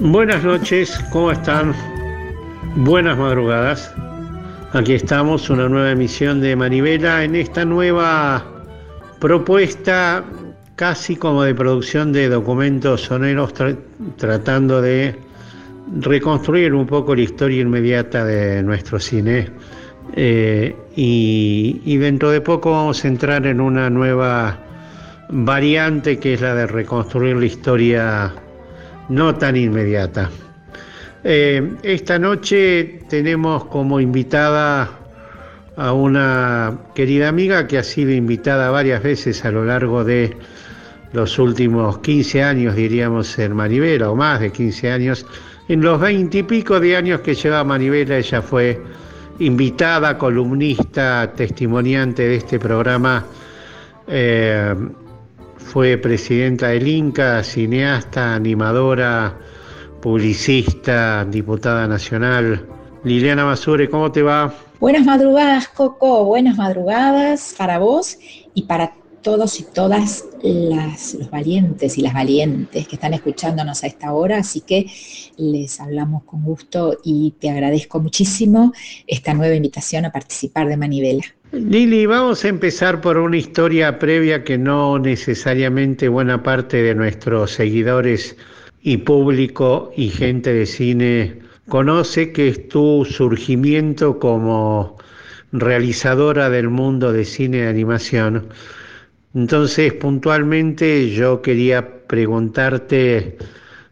Buenas noches, ¿cómo están? Buenas madrugadas. Aquí estamos, una nueva emisión de Manivela en esta nueva propuesta casi como de producción de documentos soneros tratando de reconstruir un poco la historia inmediata de nuestro cine. Eh, y dentro de poco vamos a entrar en una nueva variante que es la de reconstruir la historia no tan inmediata. Eh, esta noche tenemos como invitada a una querida amiga que ha sido invitada varias veces a lo largo de los últimos 15 años, diríamos, en Manivela, o más de 15 años. En los 20 y pico de años que lleva Manivela, ella fue invitada, columnista, testimoniante de este programa. Eh, fue presidenta del Inca, cineasta, animadora, publicista, diputada nacional. Liliana Masure, ¿cómo te va? Buenas madrugadas, Coco, buenas madrugadas para vos y para todos y todas las, los valientes y las valientes que están escuchándonos a esta hora, así que les hablamos con gusto y te agradezco muchísimo esta nueva invitación a participar de Manivela. Lili, vamos a empezar por una historia previa que no necesariamente buena parte de nuestros seguidores y público y gente de cine conoce, que es tu surgimiento como realizadora del mundo de cine de animación. Entonces, puntualmente yo quería preguntarte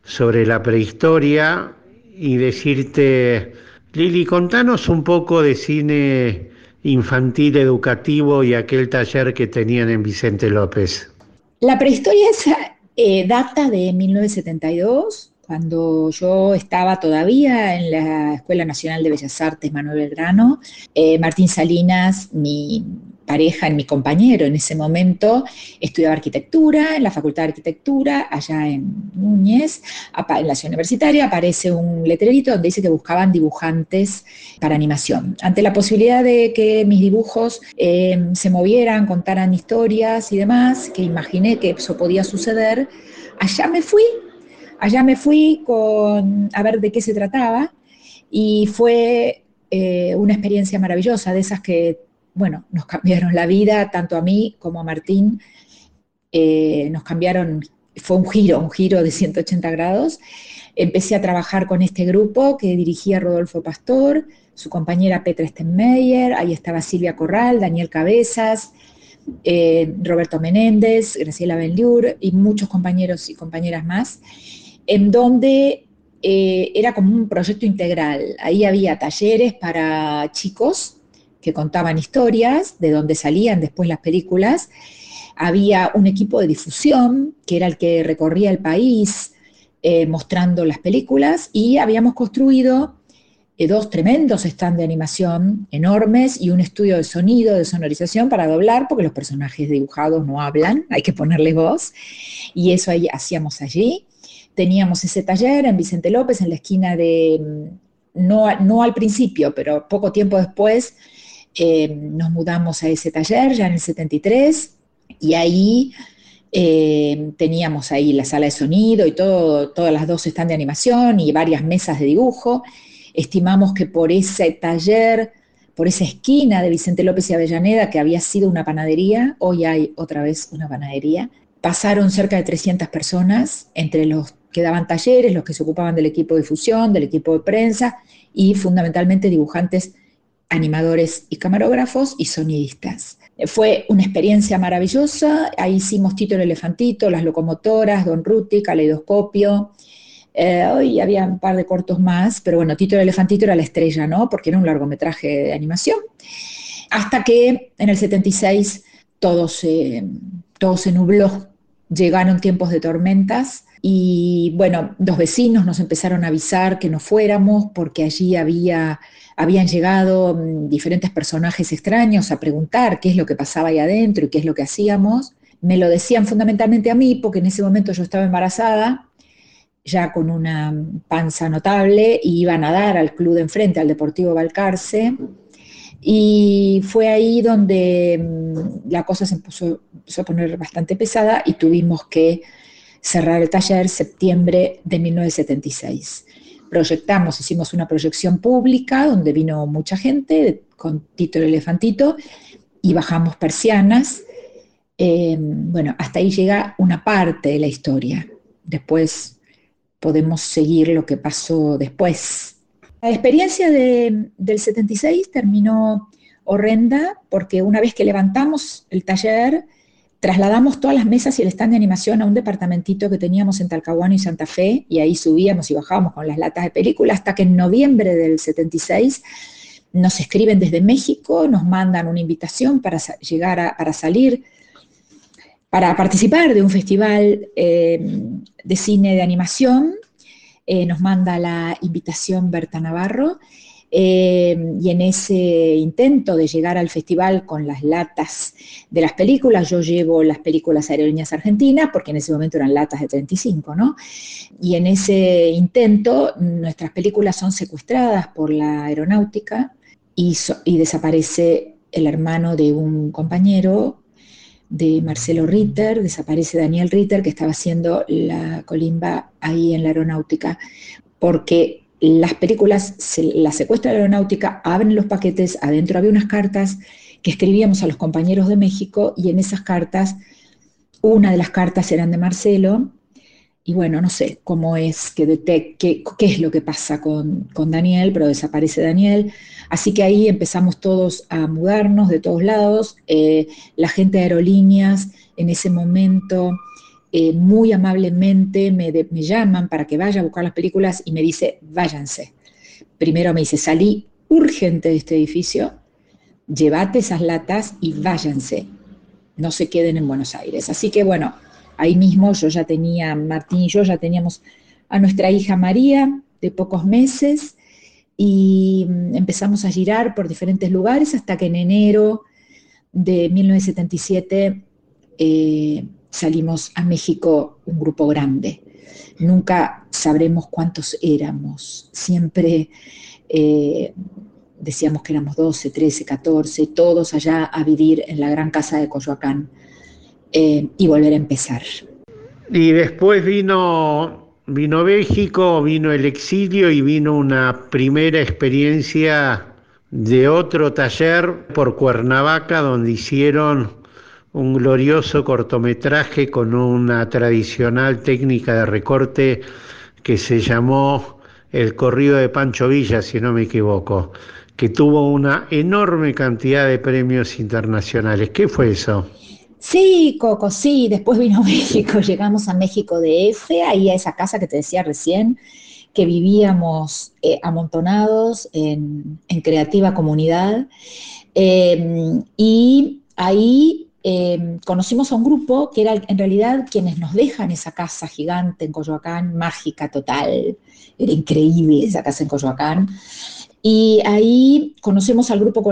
sobre la prehistoria y decirte, Lili, contanos un poco de cine infantil educativo y aquel taller que tenían en Vicente López? La prehistoria es, eh, data de 1972, cuando yo estaba todavía en la Escuela Nacional de Bellas Artes Manuel Belgrano. Eh, Martín Salinas, mi pareja, mi compañero en ese momento, estudiaba arquitectura en la Facultad de Arquitectura, allá en Núñez, en la ciudad universitaria, aparece un letrerito donde dice que buscaban dibujantes para animación. Ante la posibilidad de que mis dibujos em, se movieran, contaran historias y demás, que imaginé que eso podía suceder, allá me fui, allá me fui con, a ver de qué se trataba y fue eh, una experiencia maravillosa, de esas que bueno, nos cambiaron la vida, tanto a mí como a Martín, eh, nos cambiaron, fue un giro, un giro de 180 grados. Empecé a trabajar con este grupo que dirigía Rodolfo Pastor, su compañera Petra Stenmeyer, ahí estaba Silvia Corral, Daniel Cabezas, eh, Roberto Menéndez, Graciela Benliur y muchos compañeros y compañeras más, en donde eh, era como un proyecto integral. Ahí había talleres para chicos que contaban historias, de donde salían después las películas. Había un equipo de difusión, que era el que recorría el país eh, mostrando las películas, y habíamos construido eh, dos tremendos stands de animación enormes y un estudio de sonido, de sonorización para doblar, porque los personajes dibujados no hablan, hay que ponerles voz, y eso ahí hacíamos allí. Teníamos ese taller en Vicente López, en la esquina de, mm, no, no al principio, pero poco tiempo después, eh, nos mudamos a ese taller ya en el 73 y ahí eh, teníamos ahí la sala de sonido y todo, todas las dos están de animación y varias mesas de dibujo. Estimamos que por ese taller, por esa esquina de Vicente López y Avellaneda, que había sido una panadería, hoy hay otra vez una panadería, pasaron cerca de 300 personas, entre los que daban talleres, los que se ocupaban del equipo de difusión, del equipo de prensa y fundamentalmente dibujantes animadores y camarógrafos y sonidistas. Fue una experiencia maravillosa, ahí hicimos Tito el Elefantito, Las Locomotoras, Don Ruti, Caleidoscopio, eh, hoy había un par de cortos más, pero bueno, Tito el Elefantito era la estrella, ¿no? Porque era un largometraje de animación. Hasta que en el 76 todo se, todo se nubló, llegaron tiempos de tormentas y bueno, dos vecinos nos empezaron a avisar que no fuéramos porque allí había habían llegado mm, diferentes personajes extraños a preguntar qué es lo que pasaba ahí adentro y qué es lo que hacíamos. Me lo decían fundamentalmente a mí porque en ese momento yo estaba embarazada, ya con una panza notable, y iba a nadar al club de enfrente, al Deportivo Balcarce. Y fue ahí donde mm, la cosa se empezó, a poner bastante pesada y tuvimos que cerrar el taller septiembre de 1976. Proyectamos, hicimos una proyección pública donde vino mucha gente con Tito el Elefantito y bajamos persianas. Em, bueno, hasta ahí llega una parte de la historia. Después podemos seguir lo que pasó después. La experiencia del 76 terminó horrenda porque una vez que levantamos el taller, trasladamos todas las mesas y el stand de animación a un departamentito que teníamos en Talcahuano y Santa Fe, y ahí subíamos y bajábamos con las latas de película, hasta que en noviembre del 76 nos escriben desde México, nos mandan una invitación para llegar a, para salir, para participar de un festival eh, de cine de animación. Eh, nos manda la invitación Berta Navarro eh, y en ese intento de llegar al festival con las latas de las películas, yo llevo las películas aerolíneas argentinas, porque en ese momento eran latas de 35, ¿no? Y en ese intento nuestras películas son secuestradas por la aeronáutica y, y desaparece el hermano de un compañero de Marcelo Ritter, desaparece Daniel Ritter, que estaba haciendo la colimba ahí en la aeronáutica, porque las películas, la secuestra de aeronáutica, abren los paquetes, adentro había unas cartas que escribíamos a los compañeros de México y en esas cartas, una de las cartas eran de Marcelo, y bueno, no sé cómo es que detecte, qué, qué, es lo que pasa con, con, Daniel, pero desaparece Daniel. Así que ahí empezamos todos a mudarnos de todos lados. Eh, la gente de aerolíneas en ese momento eh, muy amablemente me, llaman para que vaya a buscar las películas y me dice, váyanse. Primero me dice, salí urgente de este edificio, llévate esas latas y váyanse, no se queden en Buenos Aires. Así que bueno, ahí mismo yo ya tenía, Martín y yo ya teníamos a nuestra hija María de pocos meses y mm, empezamos a girar por diferentes lugares hasta que en enero de 1977 salimos a México un grupo grande. Nunca sabremos cuántos éramos. Siempre eh, decíamos que éramos 12, 13, 14, todos allá a vivir en la gran casa de Coyoacán eh, y volver a empezar. Y después vino, vino México, vino el exilio y vino una primera experiencia de otro taller por Cuernavaca donde hicieron un glorioso cortometraje con una tradicional técnica de recorte que se llamó El corrido de Pancho Villa, si no me equivoco, que tuvo una enorme cantidad de premios internacionales. ¿Qué fue eso? Sí, Coco, sí, después vino México, llegamos a México de F, ahí a esa casa que te decía recién, que vivíamos eh, amontonados en, creativa comunidad. Eh, y ahí Em, conocimos a un grupo que era en realidad quienes nos dejan esa casa gigante en Coyoacán, mágica total, era increíble esa casa en Coyoacán. Y ahí conocemos al grupo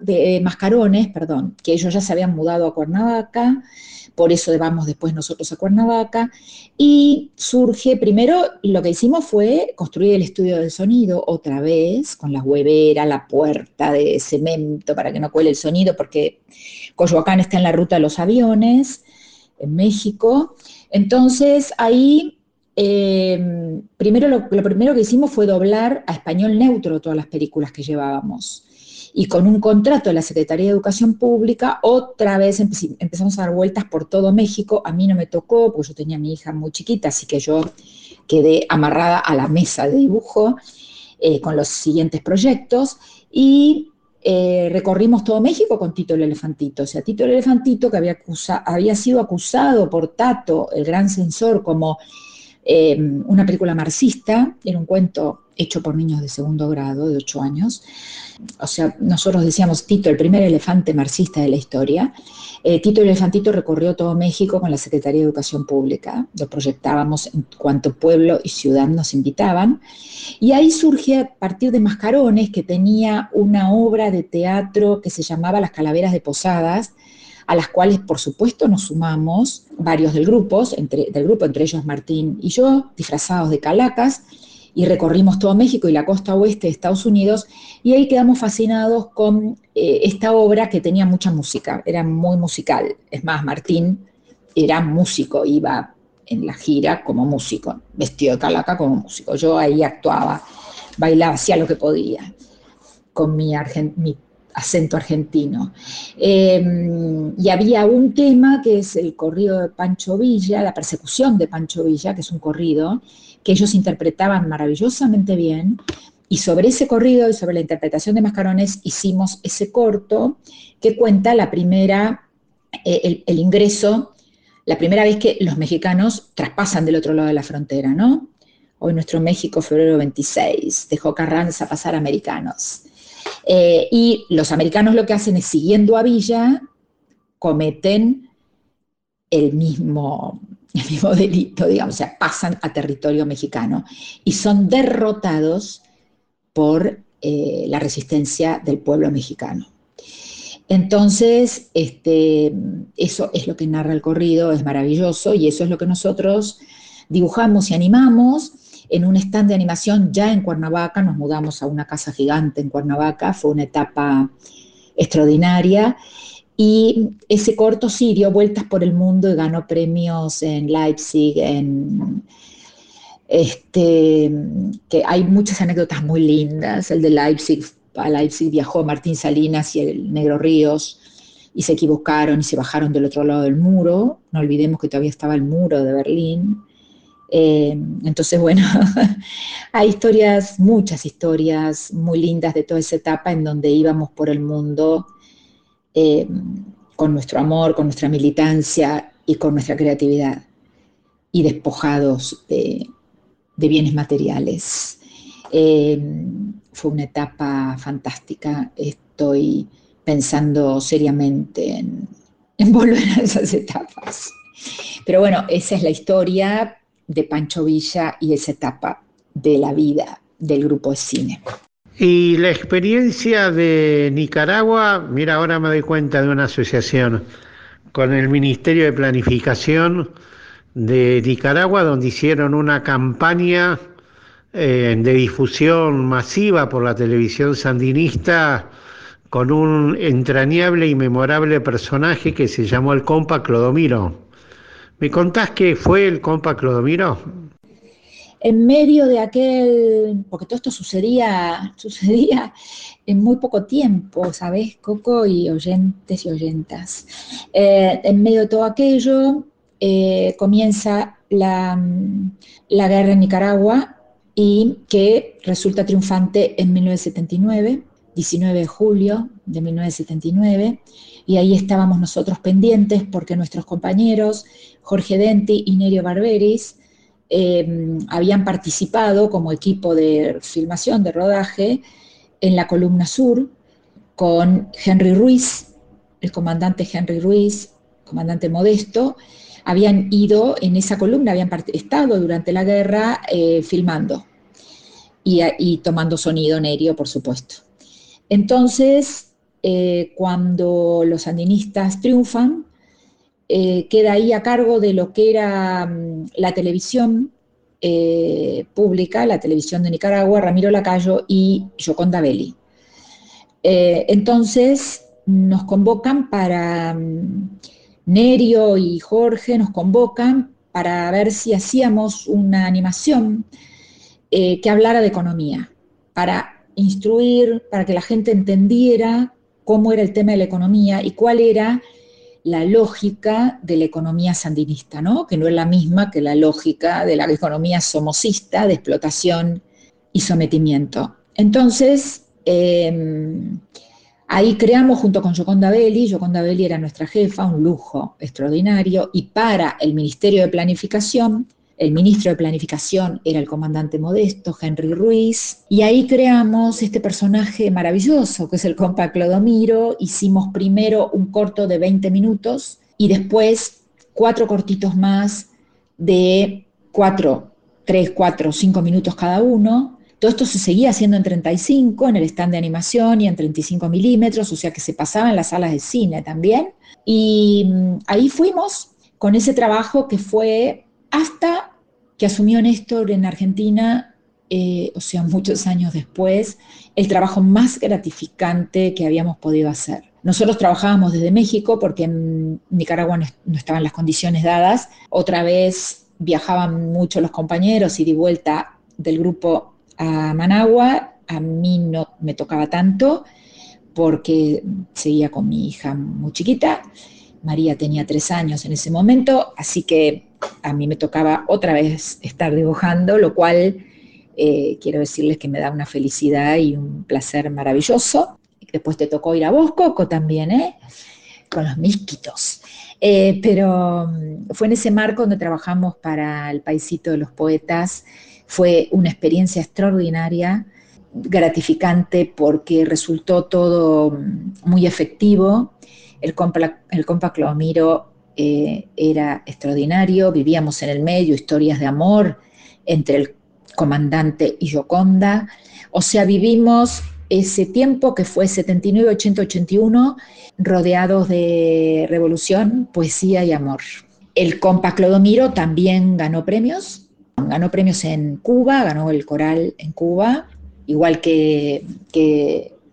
de eh, Mascarones, perdón, que ellos ya se habían mudado a Cuernavaca, por eso vamos después nosotros a Cuernavaca, y surge, primero lo que hicimos fue construir el estudio de sonido otra vez, con la huevera, la puerta de cemento para que no cuele el sonido, porque Coyoacán está en la ruta de los aviones, en México. Entonces ahí, eh, primero lo, primero que hicimos fue doblar a español neutro todas las películas que llevábamos. Y con un contrato de la Secretaría de Educación Pública, otra vez empezamos a dar vueltas por todo México. A mí no me tocó, porque yo tenía a mi hija muy chiquita, así que yo quedé amarrada a la mesa de dibujo eh, con los siguientes proyectos. Y eh, recorrimos todo México con Tito el Elefantito. O sea, Tito el Elefantito, que había, había sido acusado por Tato, el gran censor, como em, una película marxista, era un cuento hecho por niños de segundo grado, de ocho años. O sea, nosotros decíamos Tito, el primer elefante marxista de la historia. Eh, Tito el Elefantito recorrió todo México con la Secretaría de Educación Pública, lo proyectábamos en cuanto pueblo y ciudad nos invitaban, y ahí surge a partir de Mascarones, que tenía una obra de teatro que se llamaba Las Calaveras de Posadas, a las cuales por supuesto nos sumamos varios del grupo, entre, del grupo, entre ellos Martín y yo, disfrazados de calacas, y recorrimos todo México y la costa oeste de Estados Unidos y ahí quedamos fascinados con eh, esta obra que tenía mucha música, era muy musical. Es más, Martín era músico, iba en la gira como músico, vestido de calaca como músico. Yo ahí actuaba, bailaba, hacía lo que podía con mi, acento argentino. Em, y había un tema que es el corrido de Pancho Villa, la persecución de Pancho Villa, que es un corrido, que ellos interpretaban maravillosamente bien. Y sobre ese corrido y sobre la interpretación de Mascarones hicimos ese corto que cuenta la primera, eh, el, ingreso, la primera vez que los mexicanos traspasan del otro lado de la frontera, ¿no? Hoy nuestro México, febrero 26, dejó Carranza pasar americanos. Eh, y los americanos lo que hacen es, siguiendo a Villa, cometen el mismo, el mismo delito, digamos, o sea, pasan a territorio mexicano y son derrotados por eh, la resistencia del pueblo mexicano. Entonces, este, eso es lo que narra el corrido, es maravilloso y eso es lo que nosotros dibujamos y animamos en un stand de animación ya en Cuernavaca, nos mudamos a una casa gigante en Cuernavaca, fue una etapa extraordinaria y ese corto sí dio vueltas por el mundo y ganó premios en Leipzig, en este, que hay muchas anécdotas muy lindas. El de Leipzig, a Leipzig viajó Martín Salinas y el Negro Ríos y se equivocaron y se bajaron del otro lado del muro. No olvidemos que todavía estaba el muro de Berlín. Eh, entonces, bueno, hay historias, muchas historias muy lindas de toda esa etapa en donde íbamos por el mundo eh, con nuestro amor, con nuestra militancia y con nuestra creatividad, y despojados de, bienes materiales. Eh, fue una etapa fantástica, estoy pensando seriamente en, en volver a esas etapas. Pero bueno, esa es la historia de Pancho Villa y esa etapa de la vida del grupo de cine. Y la experiencia de Nicaragua, mira, ahora me doy cuenta de una asociación con el Ministerio de Planificación de Nicaragua, donde hicieron una campaña eh, de difusión masiva por la televisión sandinista con un entrañable y memorable personaje que se llamó el compa Clodomiro. ¿Me contás qué fue el compa Clodomiro? en medio de aquel, porque todo esto sucedía, sucedía en muy poco tiempo, ¿sabes, Coco y oyentes y oyentas? Eh, en medio de todo aquello eh, comienza la, la guerra en Nicaragua y que resulta triunfante en 1979, 19 de julio de 1979, y ahí estábamos nosotros pendientes porque nuestros compañeros Jorge Denti y Nerio Barberis Em, habían participado como equipo de filmación, de rodaje, en la columna sur con Henry Ruiz, el comandante Henry Ruiz, comandante modesto, habían ido en esa columna, habían estado durante la guerra eh, filmando y, tomando sonido nerio, por supuesto. Entonces, eh, cuando los sandinistas triunfan, eh, queda ahí a cargo de lo que era mm, la televisión eh, pública, la televisión de Nicaragua, Ramiro Lacayo y Yoconda Belli. Eh, entonces nos convocan para, mm, Nerio y Jorge nos convocan para ver si hacíamos una animación que hablara de economía, para instruir, para que la gente entendiera cómo era el tema de la economía y cuál era la lógica de la economía sandinista, ¿no? que no es la misma que la lógica de la economía somocista, de explotación y sometimiento. Entonces, em, ahí creamos junto con Yoconda Belli, Yoconda Belli era nuestra jefa, un lujo extraordinario, y para el Ministerio de Planificación el ministro de Planificación era el comandante modesto, Henry Ruiz, y ahí creamos este personaje maravilloso que es el compa Clodomiro. Hicimos primero un corto de 20 minutos y después cuatro cortitos más de 4, 3, 4, 5 minutos cada uno. Todo esto se seguía haciendo en 35, en el stand de animación y en 35 milímetros, o sea que se pasaba en las salas de cine también. Y mm, ahí fuimos con ese trabajo que fue hasta que asumió Néstor en Argentina eh, o sea, muchos años después, el trabajo más gratificante que habíamos podido hacer. Nosotros trabajábamos desde México porque en Nicaragua no, estaban las condiciones dadas. Otra vez viajaban mucho los compañeros y di vuelta del grupo a Managua. A mí no me tocaba tanto porque seguía con mi hija muy chiquita. María tenía tres años en ese momento, así que a mí me tocaba otra vez estar dibujando, lo cual eh, quiero decirles que me da una felicidad y un placer maravilloso. Después te tocó ir a vos, Coco, también, ¿eh? Con los misquitos. Eh, pero mm, fue en ese marco donde trabajamos para el Paisito de los Poetas. Fue una experiencia extraordinaria, gratificante porque resultó todo mm, muy efectivo. El compa, el compa eh, era extraordinario, vivíamos en el medio, historias de amor entre el comandante y Yoconda. O sea, vivimos ese tiempo que fue 79, 80, 81, rodeados de revolución, poesía y amor. El compa Clodomiro también ganó premios, ganó premios en Cuba, ganó el coral en Cuba, igual que,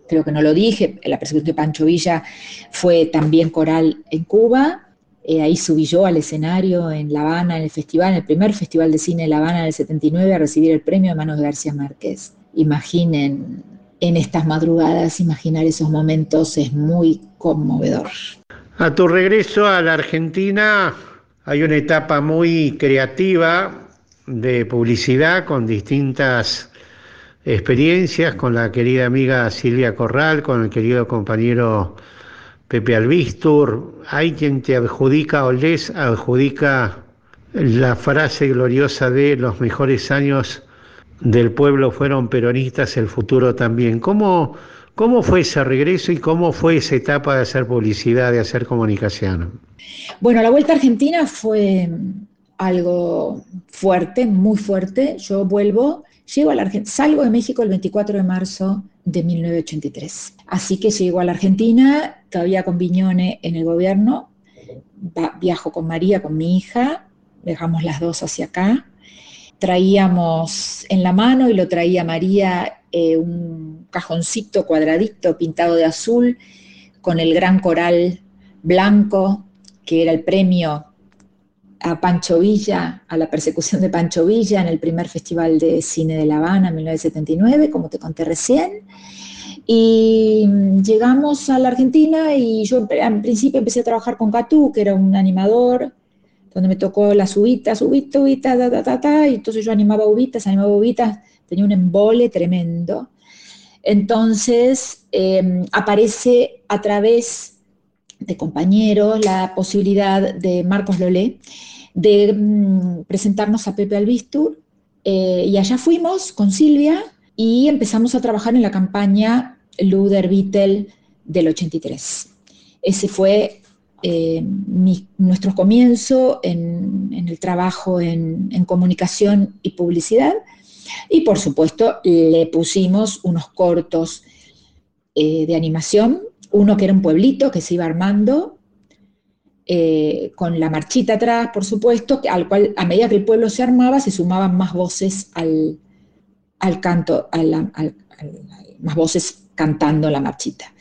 creo que no lo dije, la persecución de Pancho Villa fue también coral en Cuba, eh, ahí subí yo al escenario en La Habana, en el festival, en el primer festival de cine de La Habana del 79, a recibir el premio de manos de García Márquez. Imaginen en estas madrugadas, imaginar esos momentos es muy conmovedor. A tu regreso a la Argentina hay una etapa muy creativa de publicidad con distintas experiencias, con la querida amiga Silvia Corral, con el querido compañero Pepe Albistur, hay quien te adjudica o les adjudica la frase gloriosa de los mejores años del pueblo fueron peronistas, el futuro también. ¿Cómo, cómo fue ese regreso y cómo fue esa etapa de hacer publicidad, de hacer comunicación? Bueno, la vuelta a Argentina fue algo fuerte, muy fuerte. Yo vuelvo, llego a la Argentina, salgo de México el 24 de marzo de 1983. Así que llego a la Argentina, todavía con Viñone en el gobierno, viajo con María, con mi hija, dejamos las dos hacia acá. Traíamos en la mano y lo traía María eh, un cajoncito cuadradito pintado de azul con el gran coral blanco, que era el premio a Pancho Villa, a la persecución de Pancho Villa en el primer Festival de Cine de La Habana en 1979, como te conté recién. Y llegamos a la Argentina y yo en principio empecé a trabajar con Catú, que era un animador, donde me tocó las uvitas, uvitas, uvitas, ta, ta, ta, ta, y entonces yo animaba uvitas, animaba uvitas, tenía un embole tremendo. Entonces em, aparece a través de compañeros la posibilidad de Marcos Lolé de mm, presentarnos a Pepe Albistur. Eh, y allá fuimos con Silvia y empezamos a trabajar en la campaña Luder Vittel del 83. Ese fue eh, nuestro comienzo en, el trabajo en, comunicación y publicidad. Y por supuesto le pusimos unos cortos eh, de animación, uno que era un pueblito que se iba armando eh, con la marchita atrás, por supuesto, al cual a medida que el pueblo se armaba se sumaban más voces al, canto, más voces cantando la marchita,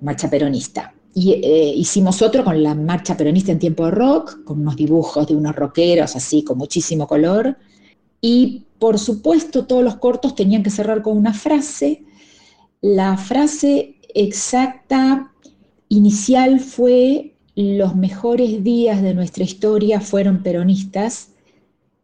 marcha peronista. Y eh, hicimos otro con la marcha peronista en tiempo de rock, con unos dibujos de unos rockeros así, con muchísimo color. Y por supuesto todos los cortos tenían que cerrar con una frase. La frase exacta inicial fue los mejores días de nuestra historia fueron peronistas,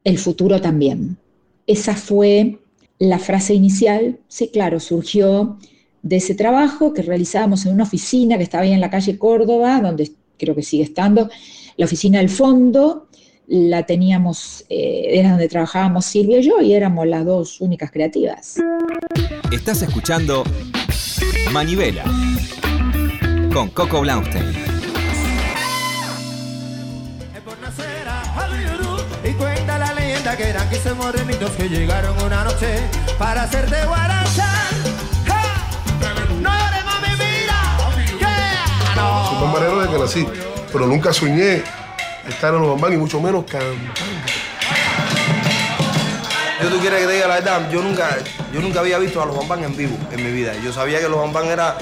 el futuro también. Esa fue la frase inicial, sí, claro, surgió de ese trabajo que realizábamos en una oficina que estaba ahí en la calle Córdoba, donde creo que sigue estando, la oficina del fondo, la teníamos, eh, era donde trabajábamos Silvia y yo, y éramos las dos únicas creativas. Estás escuchando Manivela con Coco Blaustein. que eran 15 morenitos que llegaron una noche para hacerte guaracha. ¡No llores, mami, mira! Yeah. No. Soy bambanero desde que nací, pero nunca soñé estar en los bambán y mucho menos cantando. Yo tú quieres que te diga la verdad, yo nunca, yo nunca había visto a los Bambán en vivo en mi vida. Yo sabía que los Bambán era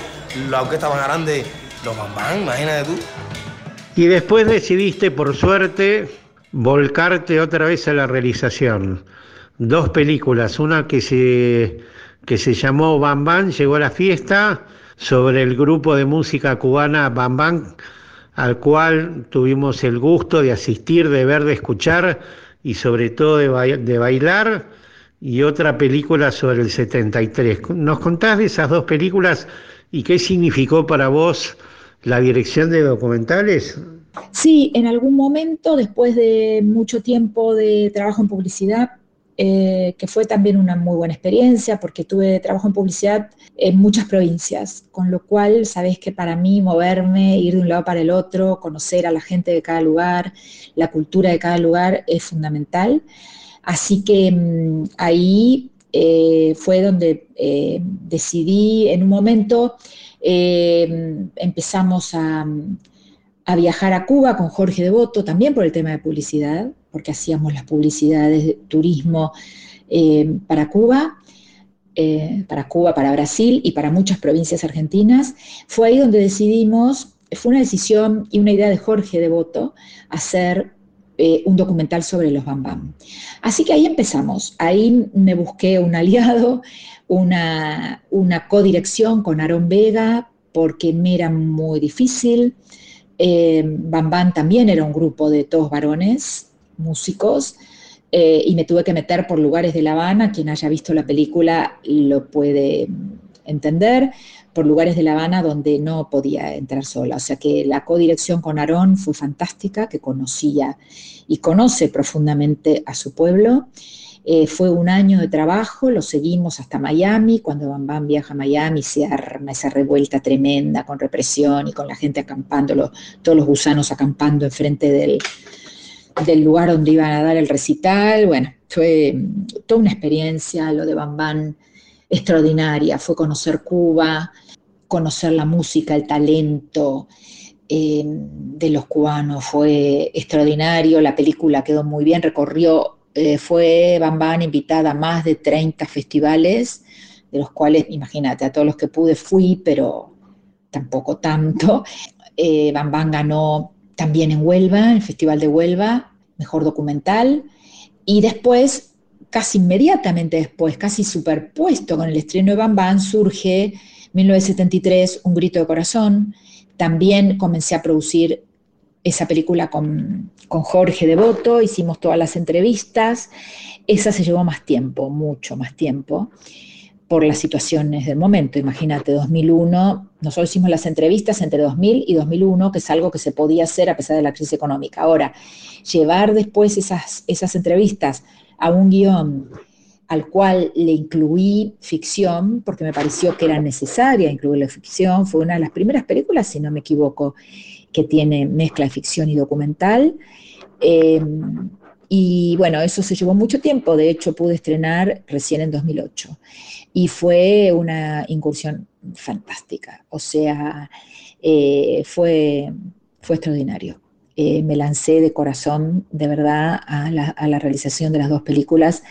la orquesta más grande. Los Bambán, imagínate tú. Y después decidiste, por suerte, volcarte otra vez a la realización. Dos películas, una que se, que se llamó Bam Bam, llegó a la fiesta, sobre el grupo de música cubana Bam Bam, al cual tuvimos el gusto de asistir, de ver, de escuchar y sobre todo de, de bailar, y otra película sobre el 73. ¿Nos contás de esas dos películas y qué significó para vos la dirección de documentales? Sí, en algún momento, después de mucho tiempo de trabajo en publicidad, eh, que fue también una muy buena experiencia porque tuve trabajo en publicidad en muchas provincias, con lo cual sabés que para mí moverme, ir de un lado para el otro, conocer a la gente de cada lugar, la cultura de cada lugar es fundamental. Así que mm, ahí eh, fue donde eh, decidí en un momento, empezamos a, a viajar a Cuba con Jorge Devoto, también por el tema de publicidad, porque hacíamos las publicidades de turismo eh, para Cuba, eh, para Cuba, para Brasil y para muchas provincias argentinas. Fue ahí donde decidimos, fue una decisión y una idea de Jorge Devoto, hacer eh, un documental sobre los Bam Bam. Así que ahí empezamos. Ahí me busqué un aliado, una, codirección con Aarón Vega, porque me era muy difícil. Eh, Bam Bam también era un grupo de todos varones, músicos, eh, y me tuve que meter por lugares de La Habana. Quien haya visto la película lo puede entender, por lugares de La Habana donde no podía entrar sola. O sea que la codirección con Aarón fue fantástica, que conocía y conoce profundamente a su pueblo. Eh, fue un año de trabajo, lo seguimos hasta Miami, cuando Bam Bam viaja a Miami se arma esa revuelta tremenda con represión y con la gente acampando, todos los gusanos acampando enfrente del, del lugar donde iban a dar el recital. Bueno, fue mm, toda una experiencia lo de Bam Bam extraordinaria, fue conocer Cuba, conocer la música, el talento eh, de los cubanos, fue extraordinario, la película quedó muy bien, recorrió, eh, fue Bam Bam invitada a más de 30 festivales, de los cuales, imagínate, a todos los que pude fui, pero tampoco tanto. Eh, Bam Bam ganó también en Huelva, en el Festival de Huelva, mejor documental, y después, casi inmediatamente después, casi superpuesto con el estreno de Bam Bam, surge 1973, Un grito de corazón. También comencé a producir esa película con, con Jorge Devoto, hicimos todas las entrevistas. Esa se llevó más tiempo, mucho más tiempo, por las situaciones del momento. Imagínate, 2001, nosotros hicimos las entrevistas entre 2000 y 2001, que es algo que se podía hacer a pesar de la crisis económica. Ahora, llevar después esas, esas entrevistas a un guion al cual le incluí ficción, porque me pareció que era necesaria incluirle ficción, fue una de las primeras películas, si no me equivoco, que tiene mezcla de ficción y documental. Eh, y bueno, eso se llevó mucho tiempo, de hecho pude estrenar recién en 2008 y fue una incursión fantástica, o sea, eh, fue, fue extraordinario. Eh, me lancé de corazón, de verdad, a la, realización de las dos películas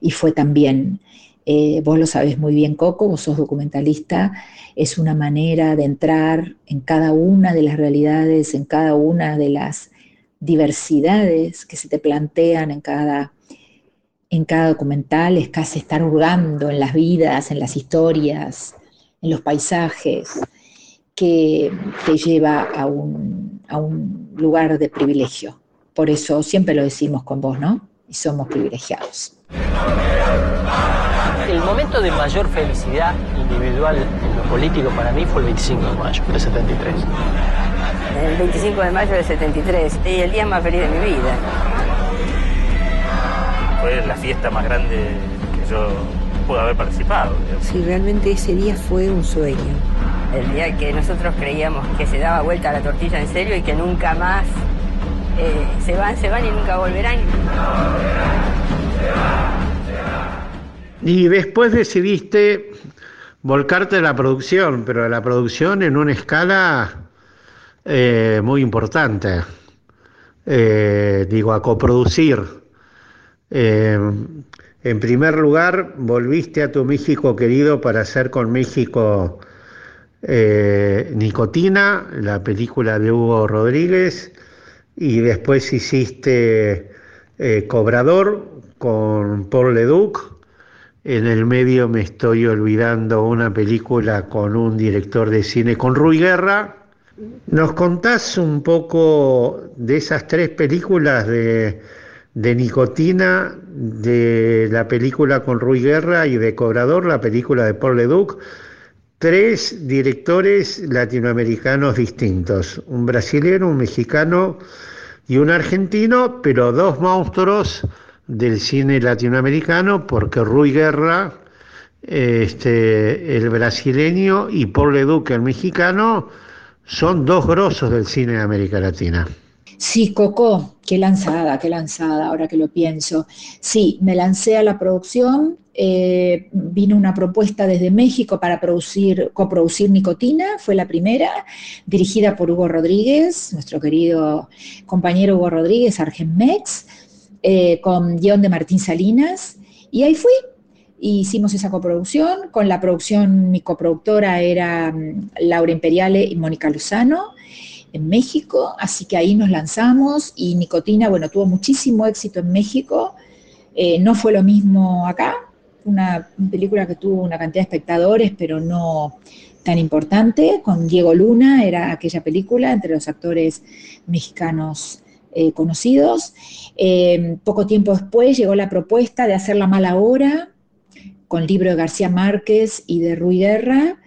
y fue también, eh, vos lo sabés muy bien, Coco, vos sos documentalista, es una manera de entrar en cada una de las realidades, en cada una de las diversidades que se te plantean en cada, en cada documental, es casi estar hurgando en las vidas, en las historias, en los paisajes, que te lleva a un, a un lugar de privilegio. Por eso siempre lo decimos con vos, ¿no? Y somos privilegiados. El momento de mayor felicidad individual en lo político para mí fue el 25 de mayo del 73. El 25 de mayo del 73, y el día más feliz de mi vida. Fue la fiesta más grande que yo pude haber participado. Sí, realmente ese día fue un sueño. El día que nosotros creíamos que se daba vuelta la tortilla en serio y que nunca más eh, se van, se van y nunca volverán. Y después decidiste volcarte a la producción, pero a la producción en una escala eh, muy importante. Eh, digo, a coproducir. En primer lugar, volviste a tu México querido para hacer con México eh, Nicotina, la película de Hugo Rodríguez, y después hiciste eh, Cobrador con Paul Leduc. En el medio me estoy olvidando una película con un director de cine, con Rui Guerra. ¿Nos contás un poco de esas tres películas de de Nicotina, de la película con Rui Guerra y de Cobrador, la película de Paul Leduc, tres directores latinoamericanos distintos, un brasileño, un mexicano y un argentino, pero dos monstruos del cine latinoamericano, porque Rui Guerra, este, el brasileño, y Paul Leduc, el mexicano, son dos grosos del cine de América Latina. Sí, Coco, qué lanzada, qué lanzada, ahora que lo pienso. Sí, me lancé a la producción, eh, vino una propuesta desde México para producir, coproducir Nicotina, fue la primera, dirigida por Hugo Rodríguez, nuestro querido compañero Hugo Rodríguez, Argenmex, eh, con guion de Martín Salinas, y ahí fui. Hicimos esa coproducción, con la producción mi coproductora era mm, Laura Imperiale y Mónica Lozano, en México, así que ahí nos lanzamos y Nicotina, bueno, tuvo muchísimo éxito en México, eh, no fue lo mismo acá, una, película que tuvo una cantidad de espectadores, pero no tan importante, con Diego Luna, era aquella película entre los actores mexicanos eh, conocidos. Eh, poco tiempo después llegó la propuesta de hacer La Mala Hora, con libro de García Márquez y de Rui Guerra,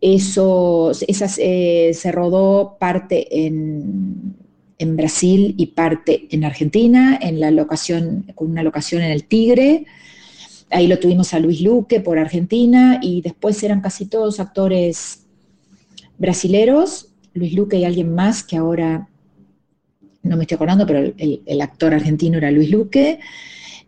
eso eh, se rodó parte en, Brasil y parte en Argentina, en la locación, con una locación en el Tigre. Ahí lo tuvimos a Luis Luque por Argentina y después eran casi todos actores brasileros, Luis Luque y alguien más que ahora no me estoy acordando, pero el actor argentino era Luis Luque.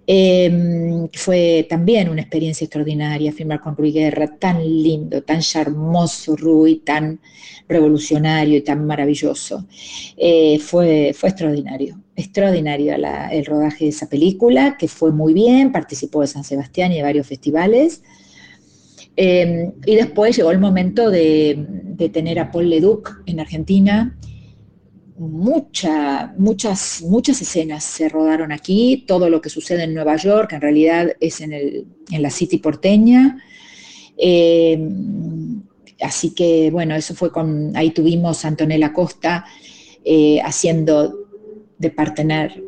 Em, fue también una experiencia extraordinaria firmar con Rui Guerra, tan lindo, tan charmoso Rui, tan revolucionario y tan maravilloso. Eh, fue, fue extraordinario, extraordinario el rodaje de esa película, que fue muy bien, participó de San Sebastián y de varios festivales. Em, y después llegó el momento de, de tener a Paul Leduc en Argentina, mucha, muchas, muchas escenas se rodaron aquí, todo lo que sucede en Nueva York en realidad es en, el, en la City porteña. Eh, así que bueno, eso fue con, ahí tuvimos a Antonella Costa eh, haciendo de partener,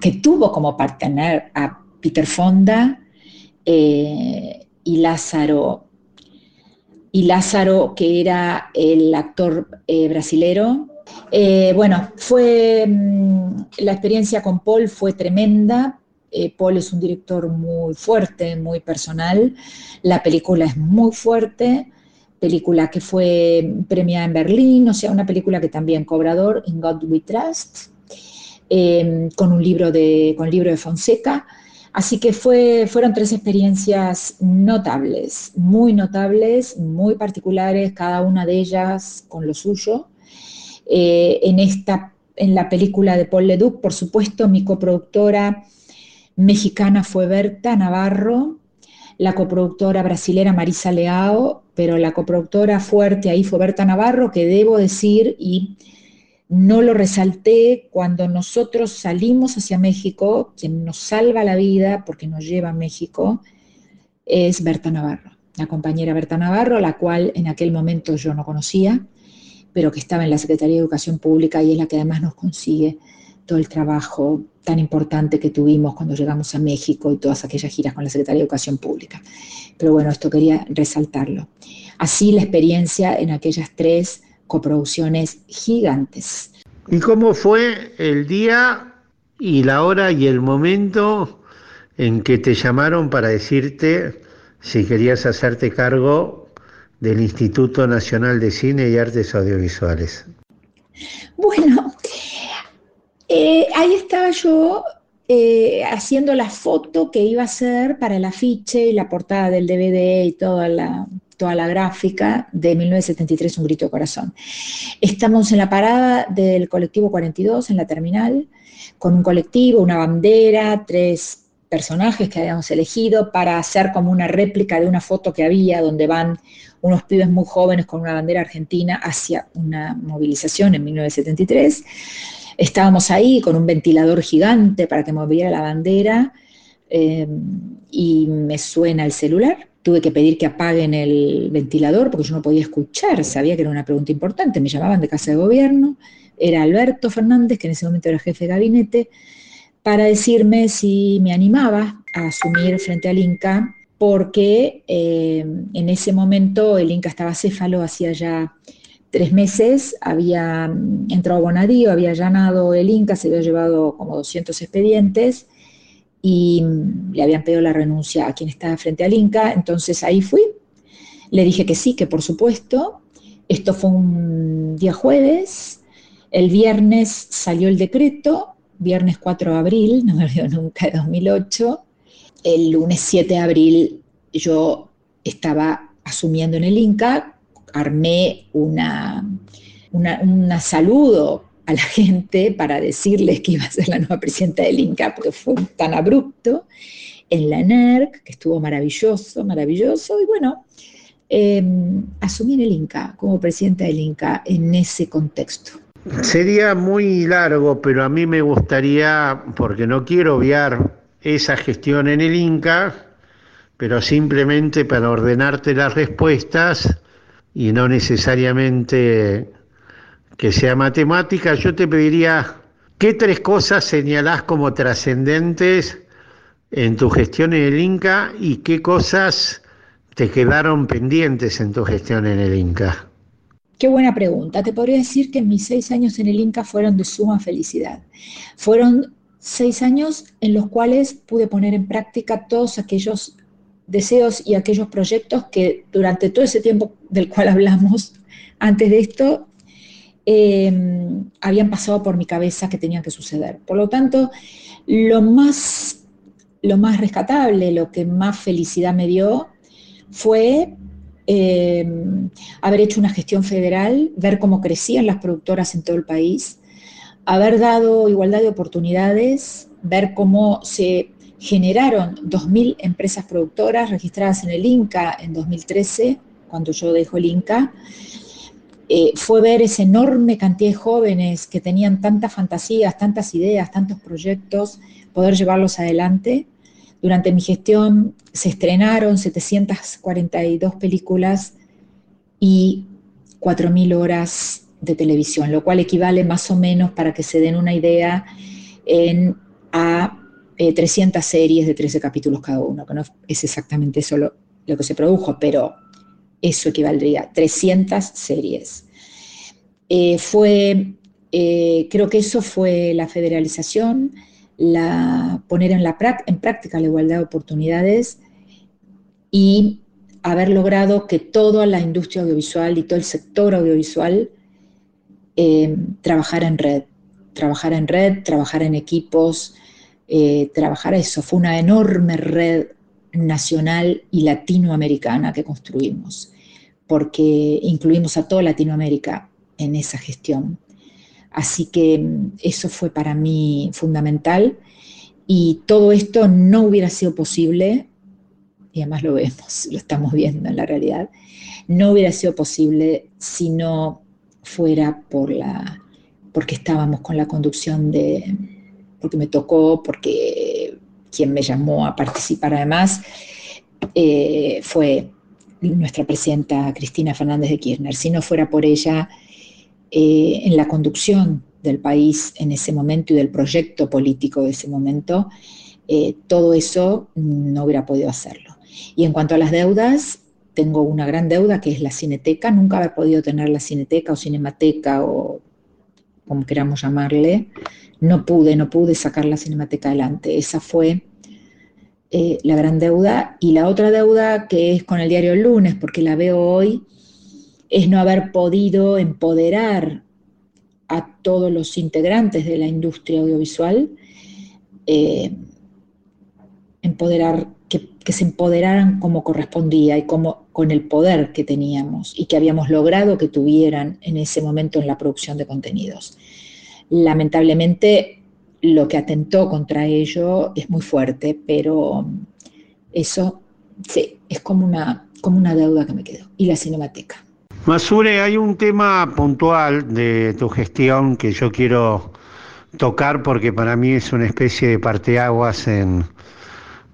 que tuvo como partener a Peter Fonda eh, y Lázaro, y Lázaro que era el actor brasilero, eh, bueno, fue mm, la experiencia con Paul fue tremenda. Eh, Paul es un director muy fuerte, muy personal. La película es muy fuerte. Película que fue premiada en Berlín, o sea, una película que también cobrador, In God We Trust, em, con un libro de, con libro de Fonseca. Así que fue, fueron tres experiencias notables, muy notables, muy particulares, cada una de ellas con lo suyo. Eh, en, esta, en la película de Paul Leduc. Por supuesto, mi coproductora mexicana fue Berta Navarro, la coproductora brasilera Marisa Leao, pero la coproductora fuerte ahí fue Berta Navarro, que debo decir, y no lo resalté, cuando nosotros salimos hacia México, quien nos salva la vida, porque nos lleva a México, es Berta Navarro, la compañera Berta Navarro, la cual en aquel momento yo no conocía, pero que estaba en la Secretaría de Educación Pública y es la que además nos consigue todo el trabajo tan importante que tuvimos cuando llegamos a México y todas aquellas giras con la Secretaría de Educación Pública. Pero bueno, esto quería resaltarlo. Así la experiencia en aquellas tres coproducciones gigantes. ¿Y cómo fue el día y la hora y el momento en que te llamaron para decirte si querías hacerte cargo del Instituto Nacional de Cine y Artes Audiovisuales? Bueno, eh, ahí estaba yo eh, haciendo la foto que iba a hacer para el afiche y la portada del DVD y toda la, toda la gráfica de 1973, Un grito de corazón. Estamos en la parada del colectivo 42, en la terminal, con un colectivo, una bandera, tres personajes que habíamos elegido para hacer como una réplica de una foto que había donde van unos pibes muy jóvenes con una bandera argentina hacia una movilización en 1973. Estábamos ahí con un ventilador gigante para que moviera la bandera eh, y me suena el celular. Tuve que pedir que apaguen el ventilador porque yo no podía escuchar, sabía que era una pregunta importante. Me llamaban de casa de gobierno, era Alberto Fernández, que en ese momento era jefe de gabinete, para decirme si me animaba a asumir frente al Inca porque eh, en ese momento el Inca estaba céfalo, hacía ya tres meses, había mm, entrado Bonadío, había allanado el Inca, se había llevado como 200 expedientes y mm, le habían pedido la renuncia a quien estaba frente al Inca, entonces ahí fui, le dije que sí, que por supuesto, esto fue un día jueves, el viernes salió el decreto, viernes 4 de abril, no me olvido nunca, de 2008, el lunes 7 de abril yo estaba asumiendo en el Inca, armé una, saludo a la gente para decirles que iba a ser la nueva presidenta del Inca, porque fue tan abrupto, en la NERC, que estuvo maravilloso, maravilloso, y bueno, em, asumí en el Inca como presidenta del Inca en ese contexto. Sería muy largo, pero a mí me gustaría, porque no quiero obviar esa gestión en el Inca, pero simplemente para ordenarte las respuestas y no necesariamente que sea matemática, yo te pediría, ¿qué tres cosas señalás como trascendentes en tu gestión en el Inca y qué cosas te quedaron pendientes en tu gestión en el Inca? Qué buena pregunta. Te podría decir que mis seis años en el Inca fueron de suma felicidad. Fueron seis años en los cuales pude poner en práctica todos aquellos deseos y aquellos proyectos que durante todo ese tiempo del cual hablamos antes de esto, em, habían pasado por mi cabeza que tenían que suceder. Por lo tanto, lo más, lo más rescatable, lo que más felicidad me dio, fue em, haber hecho una gestión federal, ver cómo crecían las productoras en todo el país, haber dado igualdad de oportunidades, ver cómo se generaron 2.000 empresas productoras registradas en el INCA en 2013, cuando yo dejo el INCA. Eh, fue ver esa enorme cantidad de jóvenes que tenían tantas fantasías, tantas ideas, tantos proyectos, poder llevarlos adelante. Durante mi gestión se estrenaron 742 películas y 4.000 horas de televisión, lo cual equivale más o menos, para que se den una idea, en, a 300 eh, series de 13 capítulos cada uno, que no es exactamente eso lo, que se produjo, pero eso equivaldría a 300 series. Eh, fue, eh, creo que eso fue la federalización, la, poner en, la, en práctica la igualdad de oportunidades y haber logrado que toda la industria audiovisual y todo el sector audiovisual trabajara en red, trabajara en red, trabajara en equipos, eh, trabajar eso. Fue una enorme red nacional y latinoamericana que construimos, porque incluimos a toda Latinoamérica en esa gestión. Así que mm, eso fue para mí fundamental y todo esto no hubiera sido posible, y además lo vemos, lo estamos viendo en la realidad, no hubiera sido posible si no fuera por la, porque estábamos con la conducción de, porque me tocó, porque quien me llamó a participar además eh, fue nuestra presidenta Cristina Fernández de Kirchner. Si no fuera por ella eh, en la conducción del país en ese momento y del proyecto político de ese momento, eh, todo eso no hubiera podido hacerlo. Y en cuanto a las deudas, tengo una gran deuda que es la cineteca. Nunca haber podido tener la cineteca o cinemateca o como queramos llamarle, no pude, no pude sacar la Cinemateca adelante. Esa fue eh, la gran deuda. Y la otra deuda que es con el diario El lunes, porque la veo hoy, es no haber podido empoderar a todos los integrantes de la industria audiovisual, eh, empoderar, que, que, se empoderaran como correspondía y como, con el poder que teníamos y que habíamos logrado que tuvieran en ese momento en la producción de contenidos lamentablemente lo que atentó contra ello es muy fuerte, pero eso sí, es como una, como una deuda que me quedó. Y la cinemateca. Masure, hay un tema puntual de tu gestión que yo quiero tocar porque para mí es una especie de parteaguas en,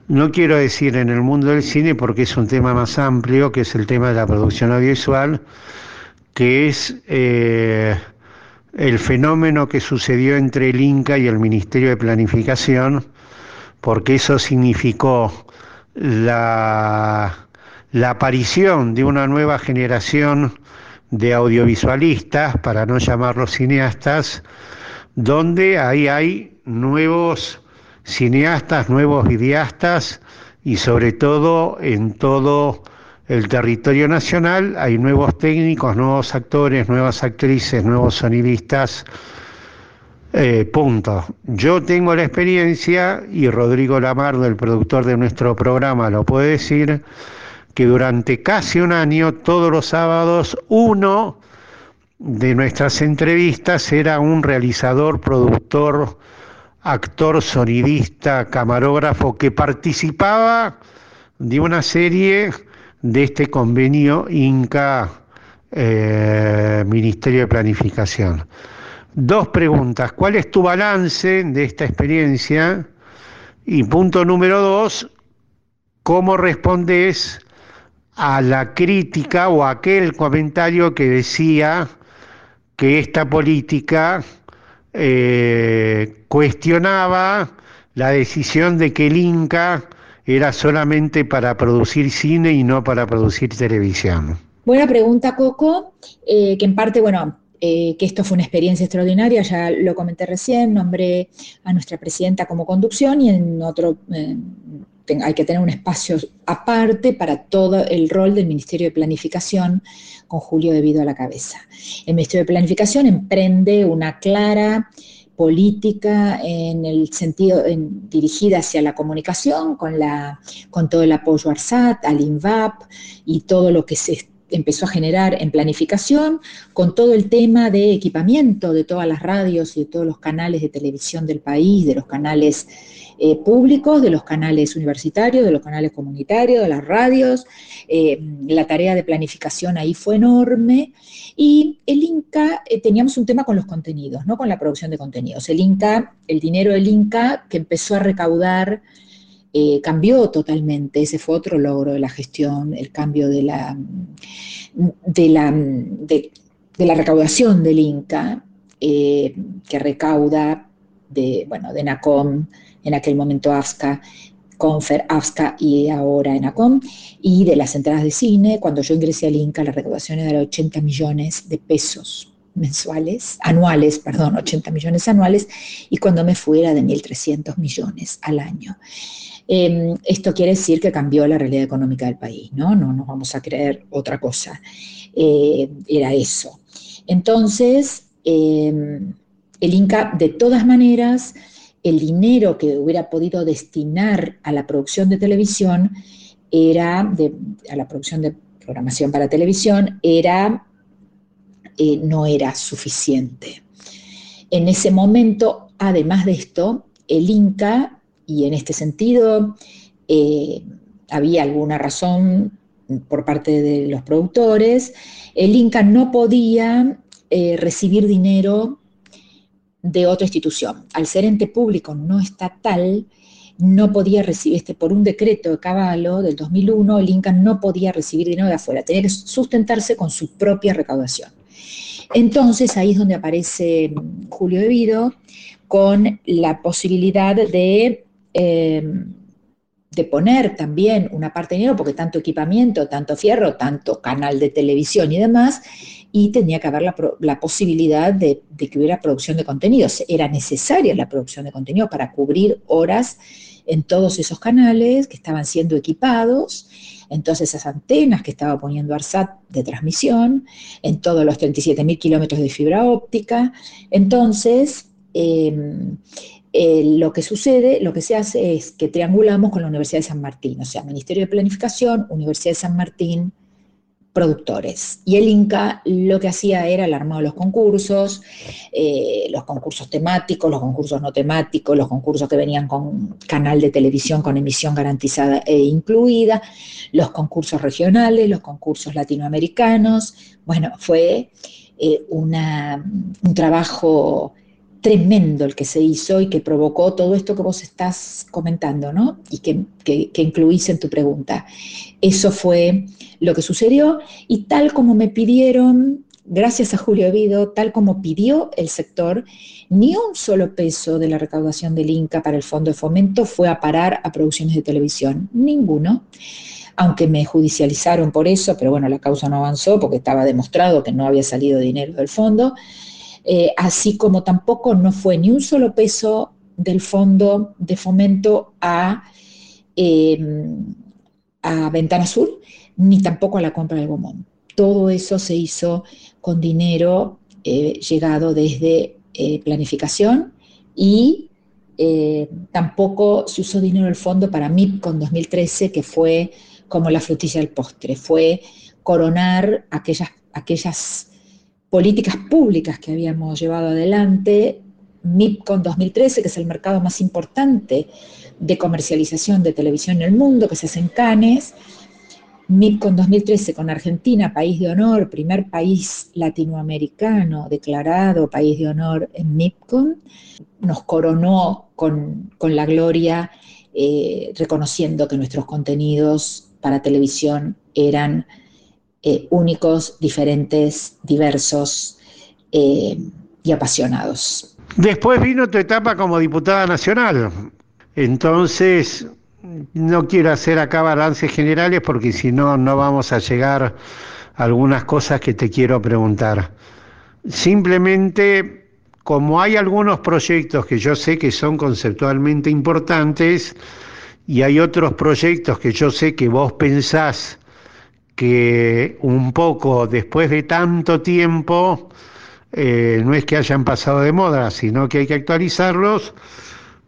no quiero decir en el mundo del cine porque es un tema más amplio, que es el tema de la producción audiovisual, que es eh, el fenómeno que sucedió entre el Inca y el Ministerio de Planificación, porque eso significó la, la aparición de una nueva generación de audiovisualistas, para no llamarlos cineastas, donde ahí hay nuevos cineastas, nuevos videastas y sobre todo en todo el territorio nacional hay nuevos técnicos, nuevos actores, nuevas actrices, nuevos sonidistas. Eh, punto. Yo tengo la experiencia, y Rodrigo Lamardo, el productor de nuestro programa, lo puede decir, que durante casi un año, todos los sábados, uno de nuestras entrevistas era un realizador, productor, actor, sonidista, camarógrafo que participaba de una serie de este convenio Inca eh, Ministerio de Planificación. Dos preguntas. ¿Cuál es tu balance de esta experiencia? Y punto número dos, ¿cómo respondes a la crítica o a aquel comentario que decía que esta política eh, cuestionaba la decisión de que el Inca era solamente para producir cine y no para producir televisión? Buena pregunta, Coco, eh, que en parte, bueno, eh, que esto fue una experiencia extraordinaria, ya lo comenté recién, nombré a nuestra presidenta como conducción y en otro hay que tener un espacio aparte para todo el rol del Ministerio de Planificación con Julio debido a la cabeza. El Ministerio de Planificación emprende una clara política en el sentido dirigida hacia la comunicación, con, con todo el apoyo a ARSAT, al INVAP y todo lo que se empezó a generar en planificación, con todo el tema de equipamiento de todas las radios y de todos los canales de televisión del país, de los canales eh, públicos, de los canales universitarios, de los canales comunitarios, de las radios. Eh, la tarea de planificación ahí fue enorme. Y el Inca, eh, teníamos un tema con los contenidos, no con la producción de contenidos. El Inca, el dinero del Inca que empezó a recaudar cambió totalmente, ese fue otro logro de la gestión, el cambio de la, de la, de, la recaudación del Inca, que recauda de, bueno, de NACOM, en aquel momento AFSCA, Confer, AFSCA y ahora ENACOM, y de las entradas de cine, cuando yo ingresé al Inca, la recaudación era de 80 millones de pesos mensuales, anuales, perdón, 80 millones anuales, y cuando me fui era de 1.300 millones al año. Em, esto quiere decir que cambió la realidad económica del país, ¿no? No nos vamos a creer otra cosa. Eh, era eso. Entonces, em, el Inca, de todas maneras, el dinero que hubiera podido destinar a la producción de televisión era, a la producción de programación para televisión, era, eh, no era suficiente. En ese momento, además de esto, el Inca, y en este sentido eh, había alguna razón por parte de los productores, el Inca no podía eh, recibir dinero de otra institución. Al ser ente público no estatal, no podía recibir, este, por un decreto de Caballo del 2001, el Inca no podía recibir dinero de afuera, tenía que sustentarse con su propia recaudación. Entonces ahí es donde aparece Julio Devido con la posibilidad de, em, de poner también una parte de dinero, porque tanto equipamiento, tanto fierro, tanto canal de televisión y demás, y tenía que haber la, posibilidad de, que hubiera producción de contenidos. Era necesaria la producción de contenido para cubrir horas en todos esos canales que estaban siendo equipados, en todas esas antenas que estaba poniendo ARSAT de transmisión, en todos los 37.000 kilómetros de fibra óptica. Entonces, em, eh, lo que sucede, lo que se hace es que triangulamos con la Universidad de San Martín, o sea, Ministerio de Planificación, Universidad de San Martín, productores. Y el Inca lo que hacía era el armado de los concursos, eh, los concursos temáticos, los concursos no temáticos, los concursos que venían con canal de televisión con emisión garantizada e incluida, los concursos regionales, los concursos latinoamericanos. Bueno, fue eh, una, un trabajo tremendo el que se hizo y que provocó todo esto que vos estás comentando, ¿no? Y que, que, incluís en tu pregunta. Eso fue lo que sucedió y tal como me pidieron, gracias a Julio Evido, tal como pidió el sector, ni un solo peso de la recaudación del Inca para el Fondo de Fomento fue a parar a producciones de televisión, ninguno aunque me judicializaron por eso, pero bueno, la causa no avanzó porque estaba demostrado que no había salido dinero del fondo. Eh, así como tampoco no fue ni un solo peso del fondo de fomento a, em, a Ventana Azul, ni tampoco a la compra del Gomón. Todo eso se hizo con dinero eh, llegado desde eh, planificación y tampoco se usó dinero del fondo para MIP con 2013, que fue como la frutilla del postre, fue coronar aquellas, aquellas políticas públicas que habíamos llevado adelante, MIPCON 2013, que es el mercado más importante de comercialización de televisión en el mundo, que se hace en Cannes, MIPCON 2013 con Argentina, país de honor, primer país latinoamericano declarado país de honor en MIPCON, nos coronó con, la gloria, eh, reconociendo que nuestros contenidos para televisión eran eh, únicos, diferentes, diversos eh, y apasionados. Después vino tu etapa como diputada nacional. Entonces, no quiero hacer acá balances generales porque si no, no vamos a llegar a algunas cosas que te quiero preguntar. Simplemente, como hay algunos proyectos que yo sé que son conceptualmente importantes y hay otros proyectos que yo sé que vos pensás que un poco después de tanto tiempo, eh, no es que hayan pasado de moda, sino que hay que actualizarlos.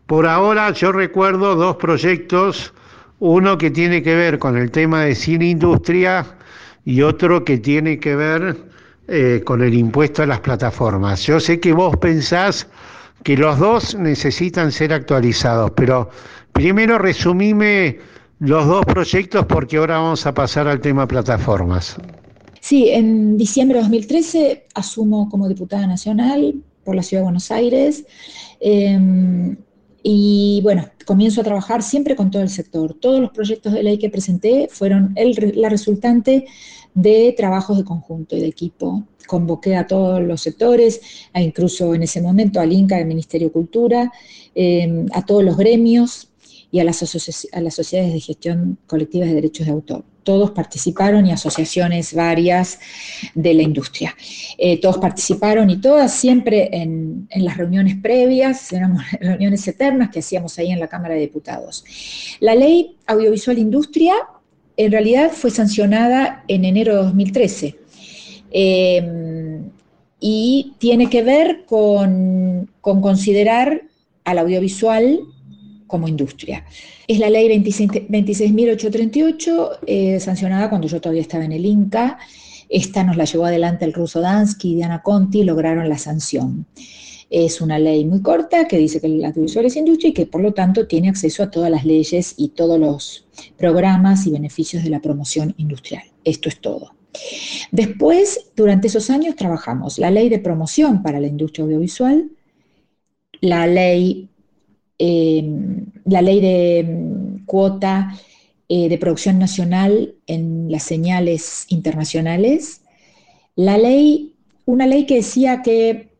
Por ahora yo recuerdo dos proyectos, uno que tiene que ver con el tema de cine industria y otro que tiene que ver eh, con el impuesto a las plataformas. Yo sé que vos pensás que los dos necesitan ser actualizados, pero primero resumime los dos proyectos porque ahora vamos a pasar al tema plataformas. Sí, en diciembre de 2013 asumo como diputada nacional por la Ciudad de Buenos Aires em, y bueno, comienzo a trabajar siempre con todo el sector. Todos los proyectos de ley que presenté fueron la resultante de trabajos de conjunto y de equipo. Convoqué a todos los sectores, incluso en ese momento al INCA, del Ministerio de Cultura, em, a todos los gremios, y a las, sociedades de gestión colectiva de derechos de autor. Todos participaron y asociaciones varias de la industria. Eh, todos participaron y todas siempre en, las reuniones previas, éramos reuniones eternas que hacíamos ahí en la Cámara de Diputados. La ley audiovisual industria en realidad fue sancionada en enero de 2013. Eh, y tiene que ver con, con considerar al audiovisual como industria. Es la ley 26.838, eh, sancionada cuando yo todavía estaba en el INCA. Esta nos la llevó adelante el ruso Dansky y Diana Conti, lograron la sanción. Es una ley muy corta que dice que la audiovisual es industria y que por lo tanto tiene acceso a todas las leyes y todos los programas y beneficios de la promoción industrial. Esto es todo. Después, durante esos años, trabajamos la ley de promoción para la industria audiovisual, la ley Em, la ley de em, cuota eh, de producción nacional en las señales internacionales, la ley, una ley que decía que,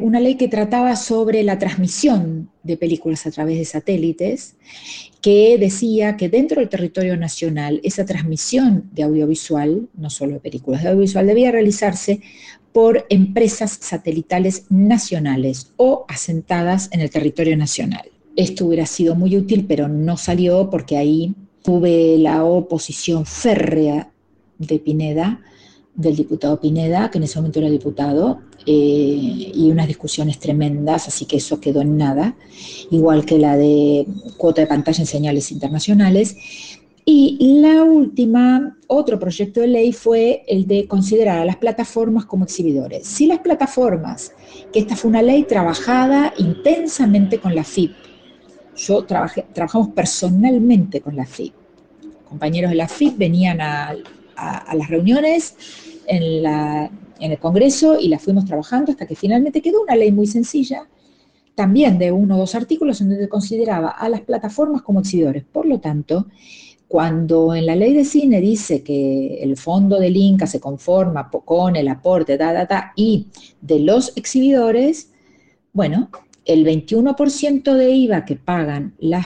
una ley que trataba sobre la transmisión de películas a través de satélites, que decía que dentro del territorio nacional esa transmisión de audiovisual, no solo de películas de audiovisual, debía realizarse por empresas satelitales nacionales o asentadas en el territorio nacional. Esto hubiera sido muy útil, pero no salió porque ahí tuve la oposición férrea de Pineda, del diputado Pineda, que en ese momento era diputado, eh, y unas discusiones tremendas, así que eso quedó en nada, igual que la de cuota de pantalla en señales internacionales. Y la última, otro proyecto de ley fue el de considerar a las plataformas como exhibidores. Si las plataformas, que esta fue una ley trabajada intensamente con la FIP, yo trabajé, trabajamos personalmente con la FIP, compañeros de la FIP venían a, las reuniones en, en el Congreso y la fuimos trabajando hasta que finalmente quedó una ley muy sencilla, también de uno o dos artículos en donde consideraba a las plataformas como exhibidores. Por lo tanto, cuando en la ley de cine dice que el fondo del Inca se conforma con el aporte, da, y de los exhibidores, bueno, el 21% de IVA que pagan las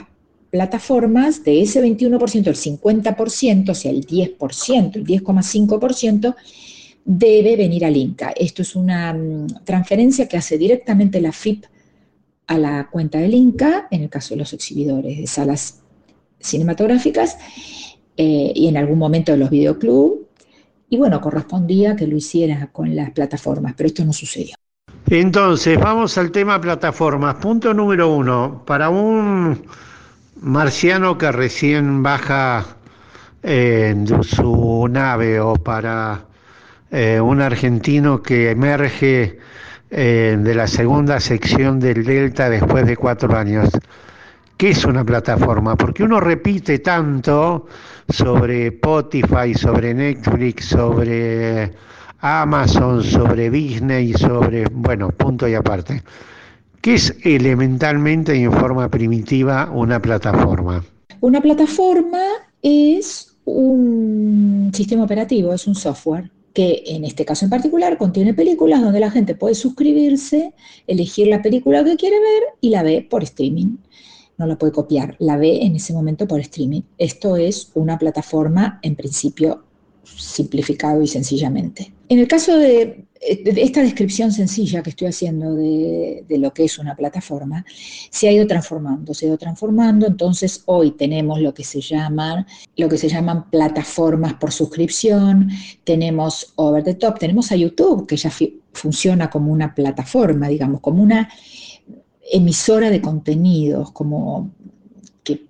plataformas, de ese 21%, el 50%, o sea, el 10%, el 10,5%, debe venir al Inca. Esto es una mm, transferencia que hace directamente la FIP a la cuenta del Inca, en el caso de los exhibidores de salas cinematográficas eh, y en algún momento de los videoclubs. Y bueno, correspondía que lo hiciera con las plataformas, pero esto no sucedió. Entonces, vamos al tema plataformas. Punto número uno. Para un marciano que recién baja eh, de su nave o para eh, un argentino que emerge de la segunda sección del Delta después de cuatro años, ¿Qué es una plataforma? Porque uno repite tanto sobre Spotify, sobre Netflix, sobre Amazon, sobre Disney, sobre, bueno, punto y aparte. ¿Qué es elementalmente y en forma primitiva una plataforma? Una plataforma es un sistema operativo, es un software que en este caso en particular contiene películas donde la gente puede suscribirse, elegir la película que quiere ver y la ve por streaming no la puede copiar, la ve en ese momento por streaming. Esto es una plataforma en principio simplificado y sencillamente. En el caso de, esta descripción sencilla que estoy haciendo de, lo que es una plataforma, se ha ido transformando, se ha ido transformando, entonces hoy tenemos lo que se llaman, lo que se llaman plataformas por suscripción, tenemos Over the Top, tenemos a YouTube, que ya funciona como una plataforma, digamos, como una emisora de contenidos, como que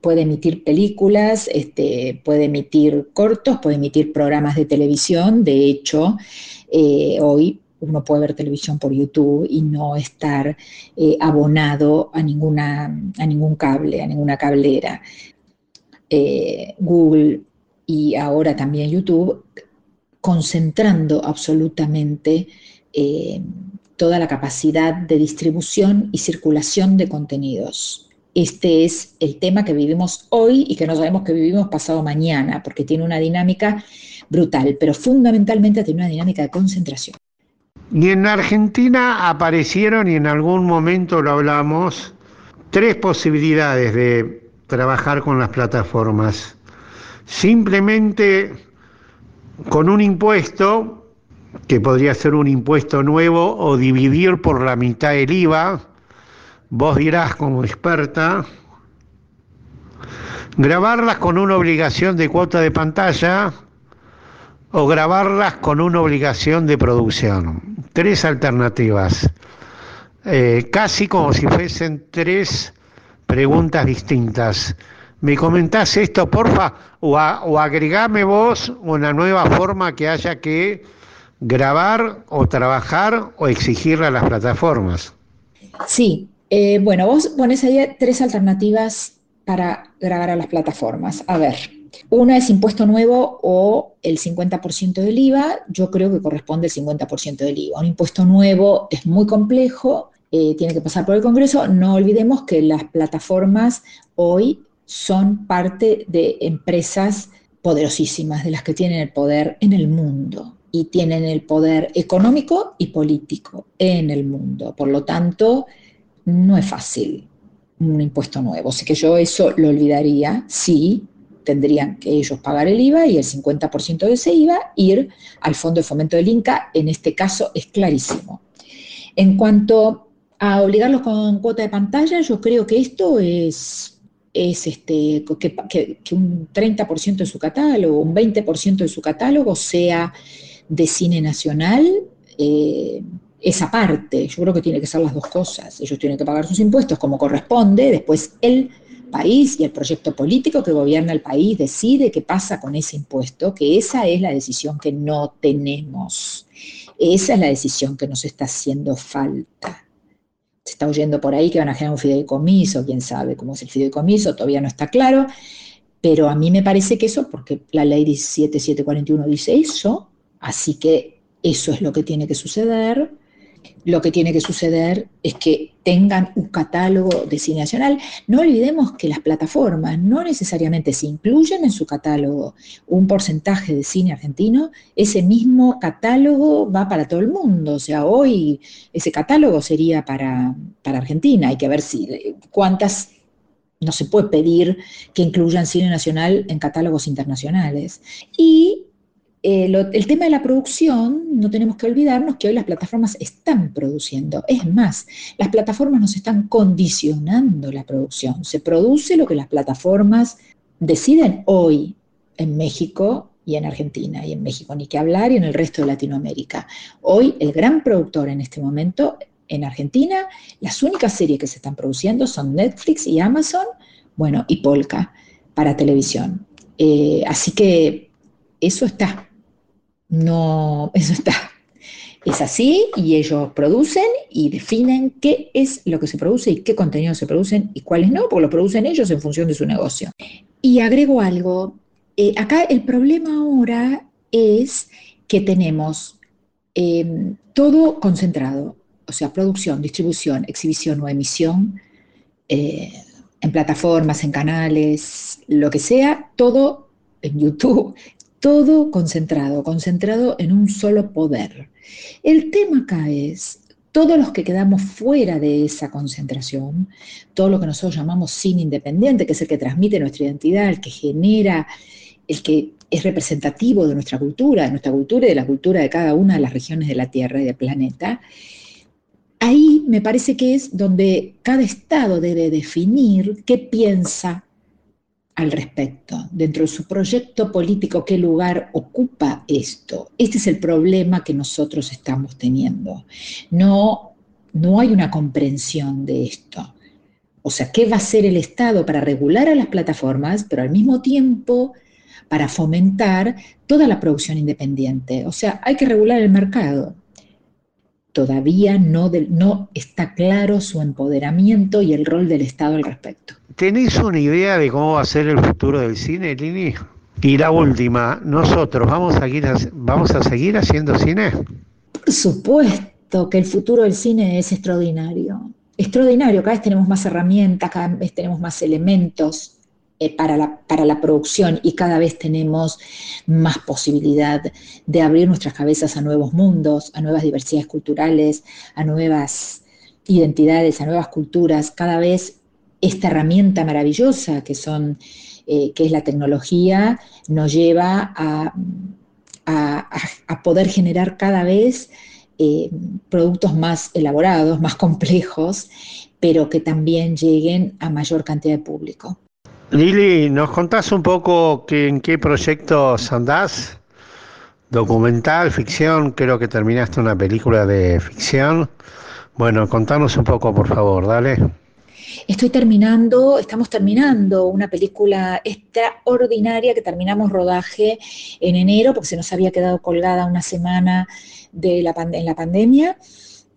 puede emitir películas, este, puede emitir cortos, puede emitir programas de televisión. De hecho, eh, hoy uno puede ver televisión por YouTube y no estar eh, abonado a, ninguna, a ningún cable, a ninguna cablera. Eh, Google y ahora también YouTube, concentrando absolutamente toda la capacidad de distribución y circulación de contenidos. Este es el tema que vivimos hoy y que no sabemos que vivimos pasado mañana, porque tiene una dinámica brutal, pero fundamentalmente tiene una dinámica de concentración. Y en Argentina aparecieron, y en algún momento lo hablamos, tres posibilidades de trabajar con las plataformas. Simplemente con un impuesto que podría ser un impuesto nuevo o dividir por la mitad el IVA, vos dirás como experta, grabarlas con una obligación de cuota de pantalla o grabarlas con una obligación de producción. Tres alternativas, eh, casi como si fuesen tres preguntas distintas. ¿Me comentás esto, porfa? O, o agregame vos una nueva forma que haya que grabar o trabajar o exigirle a las plataformas. Sí, eh, bueno, vos pones ahí tres alternativas para grabar a las plataformas. A ver, una es impuesto nuevo o el 50% del IVA. Yo creo que corresponde el 50% del IVA. Un impuesto nuevo es muy complejo, eh, tiene que pasar por el Congreso. No olvidemos que las plataformas hoy son parte de empresas poderosísimas, de las que tienen el poder en el mundo y tienen el poder económico y político en el mundo. Por lo tanto, no es fácil un impuesto nuevo. Así que yo eso lo olvidaría. Sí, tendrían que ellos pagar el IVA y el 50% de ese IVA ir al Fondo de Fomento del Inca. En este caso es clarísimo. En cuanto a obligarlos con cuota de pantalla, yo creo que esto es, es este, que, que un 30% de su catálogo, un 20% de su catálogo sea de cine nacional, eh, esa parte. Yo creo que tiene que ser las dos cosas. Ellos tienen que pagar sus impuestos como corresponde, después el país y el proyecto político que gobierna el país decide qué pasa con ese impuesto, que esa es la decisión que no tenemos. Esa es la decisión que nos está haciendo falta. Se está oyendo por ahí que van a generar un fideicomiso, quién sabe cómo es el fideicomiso, todavía no está claro, pero a mí me parece que eso, porque la ley 17741 dice eso, así que eso es lo que tiene que suceder lo que tiene que suceder es que tengan un catálogo de cine nacional. No olvidemos que las plataformas no necesariamente se incluyen en su catálogo un porcentaje de cine argentino, ese mismo catálogo va para todo el mundo. O sea, hoy ese catálogo sería para, para Argentina. Hay que ver si cuántas no se puede pedir que incluyan cine nacional en catálogos internacionales. Y el tema de la producción, no tenemos que olvidarnos que hoy las plataformas están produciendo. Es más, las plataformas nos están condicionando la producción. Se produce lo que las plataformas deciden hoy en México y en Argentina, y en México ni que hablar, y en el resto de Latinoamérica. Hoy el gran productor en este momento en Argentina, las únicas series que se están produciendo son Netflix y Amazon, bueno, y Polka para televisión. Eh, así que eso está, no, eso está. Es así y ellos producen y definen qué es lo que se produce y qué contenidos se producen y cuáles no, porque lo producen ellos en función de su negocio. Y agrego algo, eh, acá el problema ahora es que tenemos em, todo concentrado, o sea, producción, distribución, exhibición o emisión, eh, en plataformas, en canales, lo que sea, todo en YouTube, todo concentrado, concentrado en un solo poder. El tema acá es, todos los que quedamos fuera de esa concentración, todo lo que nosotros llamamos cine independiente, que es el que transmite nuestra identidad, el que genera, el que es representativo de nuestra cultura, de nuestra cultura y de la cultura de cada una de las regiones de la Tierra y del planeta, ahí me parece que es donde cada Estado debe definir qué piensa al respecto, dentro de su proyecto político, qué lugar ocupa esto. Este es el problema que nosotros estamos teniendo. No, no hay una comprensión de esto. O sea, ¿qué va a hacer el Estado para regular a las plataformas, pero al mismo tiempo para fomentar toda la producción independiente? O sea, hay que regular el mercado. Todavía no, no está claro su empoderamiento y el rol del Estado al respecto. ¿Tenés una idea de cómo va a ser el futuro del cine, Lini? Y la última, ¿nosotros vamos a, seguir, vamos a seguir haciendo cine? Por supuesto que el futuro del cine es extraordinario. Extraordinario, cada vez tenemos más herramientas, cada vez tenemos más elementos eh, para, la, para la producción y cada vez tenemos más posibilidad de abrir nuestras cabezas a nuevos mundos, a nuevas diversidades culturales, a nuevas identidades, a nuevas culturas. Cada vez esta herramienta maravillosa que, son, eh, que es la tecnología nos lleva a, poder generar cada vez eh, productos más elaborados, más complejos, pero que también lleguen a mayor cantidad de público. Lili, ¿nos contás un poco en qué proyectos andás? Documental, ficción, creo que terminaste una película de ficción. Bueno, contanos un poco, por favor, dale. Estoy terminando, estamos terminando una película extraordinaria que terminamos rodaje en enero porque se nos había quedado colgada una semana de la en la pandemia.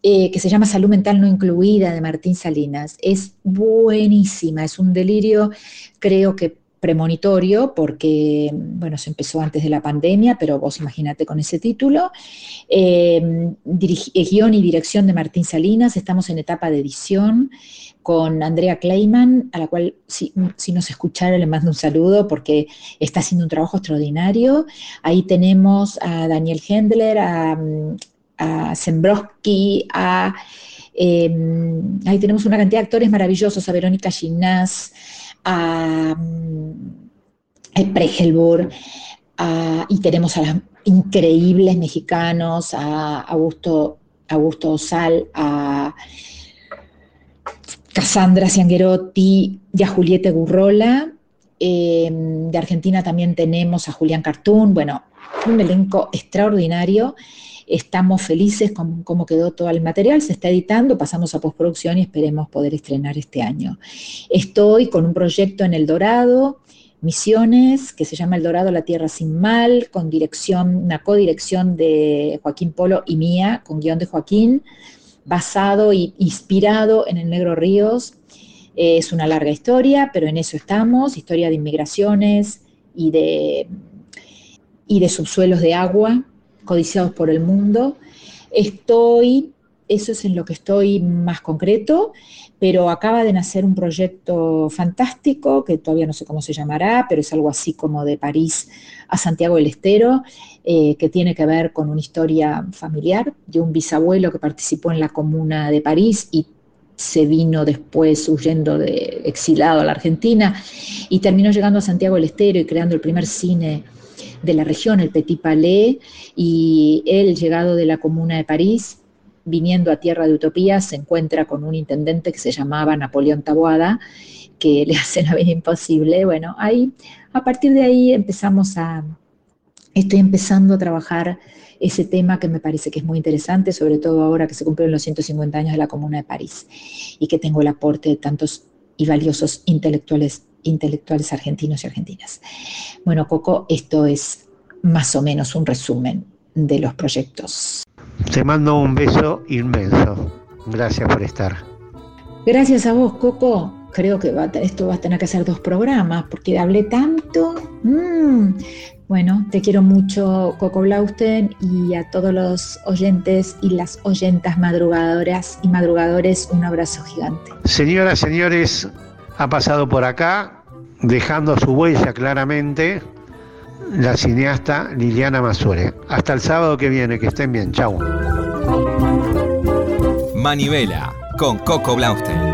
Eh, que se llama Salud Mental No Incluida de Martín Salinas. Es buenísima, es un delirio, creo que premonitorio, porque, bueno, se empezó antes de la pandemia, pero vos imagínate con ese título. Eh, guion y dirección de Martín Salinas, estamos en etapa de edición con Andrea Kleiman, a la cual si, nos escucharon le mando un saludo porque está haciendo un trabajo extraordinario. Ahí tenemos a Daniel Hendler, a, a Zembroski, a, em, ahí tenemos una cantidad de actores maravillosos, a Verónica Ginás, a, a Pregelburg, y tenemos a los increíbles mexicanos, a Augusto, Augusto Osal, a Cassandra Cianguerotti y a Julieta Gurrola. Eh, de Argentina también tenemos a Julián Cartoon, bueno, un elenco extraordinario. Estamos felices con cómo quedó todo el material, se está editando, pasamos a postproducción y esperemos poder estrenar este año. Estoy con un proyecto en El Dorado, Misiones, que se llama El Dorado, la Tierra sin Mal, con dirección, una codirección de Joaquín Polo y mía, con guion de Joaquín, basado e inspirado en el Negro Ríos. Es una larga historia, pero en eso estamos, historia de inmigraciones y de, y de subsuelos de agua codiciados por el mundo. Estoy, eso es en lo que estoy más concreto, pero acaba de nacer un proyecto fantástico, que todavía no sé cómo se llamará, pero es algo así como de París a Santiago del Estero, eh, que tiene que ver con una historia familiar de un bisabuelo que participó en la comuna de París y se vino después huyendo de exilado a la Argentina y terminó llegando a Santiago del Estero y creando el primer cine de la región, el Petit Palais, y él, llegado de la comuna de París, viniendo a Tierra de Utopía, se encuentra con un intendente que se llamaba Napoleón Taboada, que le hace la vida imposible. Bueno, ahí, a partir de ahí empezamos a, estoy empezando a trabajar ese tema que me parece que es muy interesante, sobre todo ahora que se cumplen los 150 años de la Comuna de París y que tengo el aporte de tantos y valiosos intelectuales, intelectuales argentinos y argentinas. Bueno, Coco, esto es más o menos un resumen de los proyectos. Te mando un beso inmenso. Gracias por estar. Gracias a vos, Coco. Creo que va, esto va a tener que hacer dos programas porque hablé tanto. Mm. Bueno, te quiero mucho, Coco Blausten, y a todos los oyentes y las oyentas madrugadoras y madrugadores, un abrazo gigante. Señoras, señores, ha pasado por acá, dejando su huella claramente, la cineasta Liliana Masure. Hasta el sábado que viene, que estén bien, chau. Manivela con Coco Blaustein.